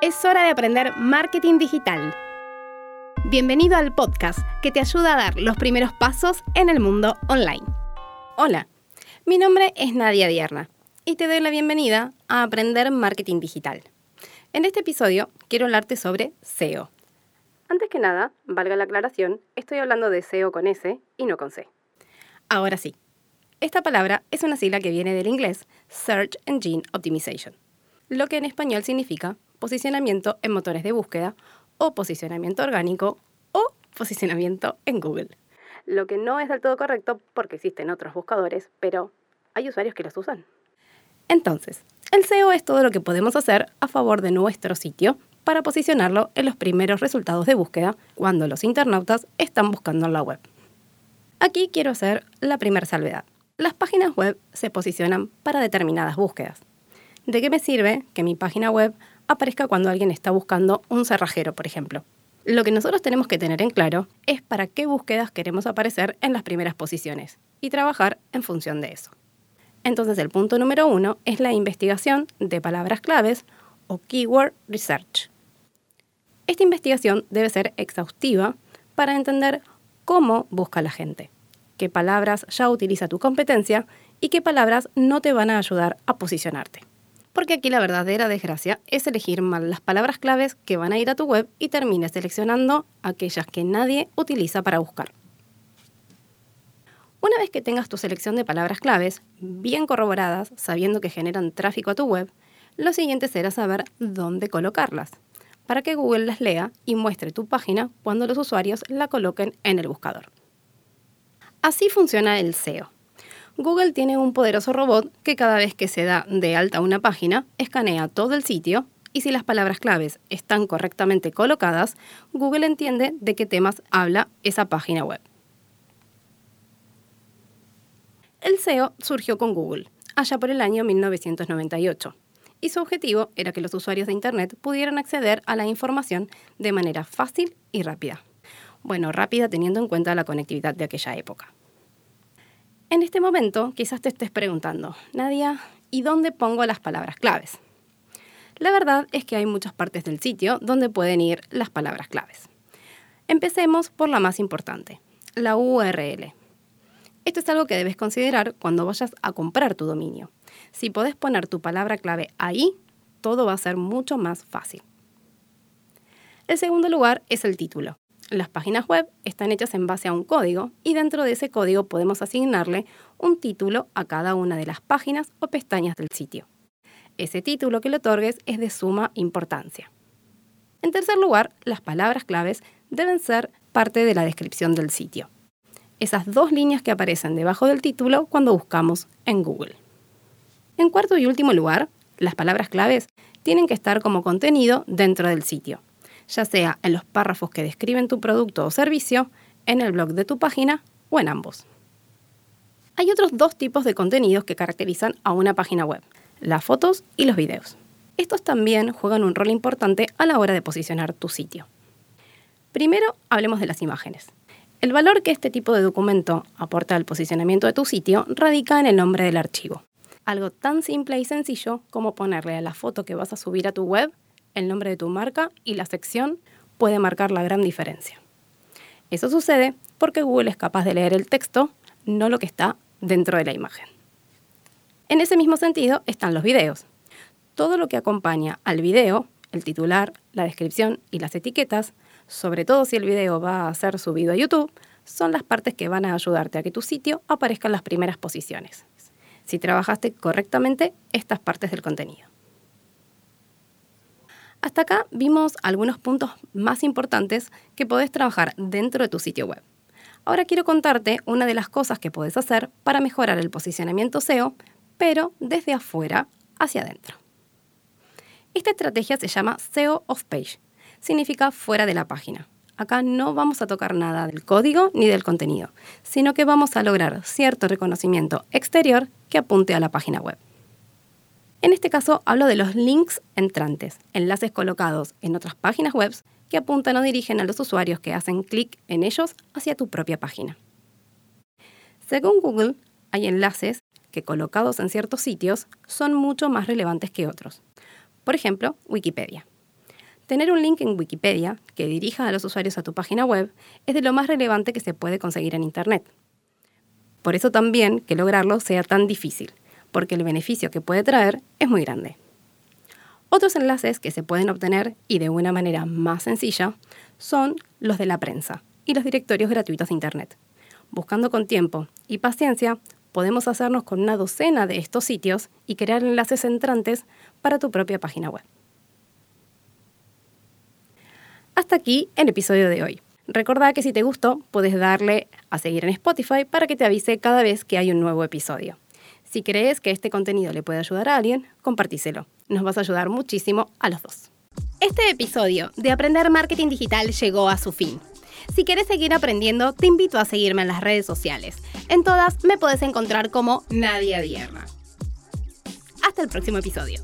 Es hora de aprender marketing digital. Bienvenido al podcast que te ayuda a dar los primeros pasos en el mundo online. Hola, mi nombre es Nadia Dierna y te doy la bienvenida a Aprender Marketing Digital. En este episodio quiero hablarte sobre SEO. Antes que nada, valga la aclaración, estoy hablando de SEO con S y no con C. Ahora sí, esta palabra es una sigla que viene del inglés Search Engine Optimization, lo que en español significa posicionamiento en motores de búsqueda o posicionamiento orgánico o posicionamiento en Google. Lo que no es del todo correcto porque existen otros buscadores, pero hay usuarios que los usan. Entonces, el SEO es todo lo que podemos hacer a favor de nuestro sitio para posicionarlo en los primeros resultados de búsqueda cuando los internautas están buscando en la web. Aquí quiero hacer la primera salvedad. Las páginas web se posicionan para determinadas búsquedas. ¿De qué me sirve que mi página web aparezca cuando alguien está buscando un cerrajero, por ejemplo. Lo que nosotros tenemos que tener en claro es para qué búsquedas queremos aparecer en las primeras posiciones y trabajar en función de eso. Entonces el punto número uno es la investigación de palabras claves o keyword research. Esta investigación debe ser exhaustiva para entender cómo busca la gente, qué palabras ya utiliza tu competencia y qué palabras no te van a ayudar a posicionarte porque aquí la verdadera desgracia es elegir mal las palabras claves que van a ir a tu web y termines seleccionando aquellas que nadie utiliza para buscar. Una vez que tengas tu selección de palabras claves bien corroboradas, sabiendo que generan tráfico a tu web, lo siguiente será saber dónde colocarlas, para que Google las lea y muestre tu página cuando los usuarios la coloquen en el buscador. Así funciona el SEO. Google tiene un poderoso robot que cada vez que se da de alta una página, escanea todo el sitio y si las palabras claves están correctamente colocadas, Google entiende de qué temas habla esa página web. El SEO surgió con Google, allá por el año 1998, y su objetivo era que los usuarios de Internet pudieran acceder a la información de manera fácil y rápida. Bueno, rápida teniendo en cuenta la conectividad de aquella época. En este momento quizás te estés preguntando, Nadia, ¿y dónde pongo las palabras claves? La verdad es que hay muchas partes del sitio donde pueden ir las palabras claves. Empecemos por la más importante, la URL. Esto es algo que debes considerar cuando vayas a comprar tu dominio. Si podés poner tu palabra clave ahí, todo va a ser mucho más fácil. El segundo lugar es el título. Las páginas web están hechas en base a un código y dentro de ese código podemos asignarle un título a cada una de las páginas o pestañas del sitio. Ese título que le otorgues es de suma importancia. En tercer lugar, las palabras claves deben ser parte de la descripción del sitio. Esas dos líneas que aparecen debajo del título cuando buscamos en Google. En cuarto y último lugar, las palabras claves tienen que estar como contenido dentro del sitio ya sea en los párrafos que describen tu producto o servicio, en el blog de tu página o en ambos. Hay otros dos tipos de contenidos que caracterizan a una página web, las fotos y los videos. Estos también juegan un rol importante a la hora de posicionar tu sitio. Primero, hablemos de las imágenes. El valor que este tipo de documento aporta al posicionamiento de tu sitio radica en el nombre del archivo. Algo tan simple y sencillo como ponerle a la foto que vas a subir a tu web el nombre de tu marca y la sección puede marcar la gran diferencia. Eso sucede porque Google es capaz de leer el texto, no lo que está dentro de la imagen. En ese mismo sentido están los videos. Todo lo que acompaña al video, el titular, la descripción y las etiquetas, sobre todo si el video va a ser subido a YouTube, son las partes que van a ayudarte a que tu sitio aparezca en las primeras posiciones. Si trabajaste correctamente estas partes del contenido. Hasta acá vimos algunos puntos más importantes que podés trabajar dentro de tu sitio web. Ahora quiero contarte una de las cosas que podés hacer para mejorar el posicionamiento SEO, pero desde afuera hacia adentro. Esta estrategia se llama SEO off page, significa fuera de la página. Acá no vamos a tocar nada del código ni del contenido, sino que vamos a lograr cierto reconocimiento exterior que apunte a la página web. En este caso hablo de los links entrantes, enlaces colocados en otras páginas web que apuntan o dirigen a los usuarios que hacen clic en ellos hacia tu propia página. Según Google, hay enlaces que colocados en ciertos sitios son mucho más relevantes que otros. Por ejemplo, Wikipedia. Tener un link en Wikipedia que dirija a los usuarios a tu página web es de lo más relevante que se puede conseguir en Internet. Por eso también que lograrlo sea tan difícil, porque el beneficio que puede traer es muy grande. Otros enlaces que se pueden obtener y de una manera más sencilla son los de la prensa y los directorios gratuitos de Internet. Buscando con tiempo y paciencia, podemos hacernos con una docena de estos sitios y crear enlaces entrantes para tu propia página web. Hasta aquí el episodio de hoy. Recordá que si te gustó, puedes darle a seguir en Spotify para que te avise cada vez que hay un nuevo episodio. Si crees que este contenido le puede ayudar a alguien, compartíselo. Nos vas a ayudar muchísimo a los dos. Este episodio de Aprender Marketing Digital llegó a su fin. Si quieres seguir aprendiendo, te invito a seguirme en las redes sociales. En todas me puedes encontrar como Nadia Dierna. Hasta el próximo episodio.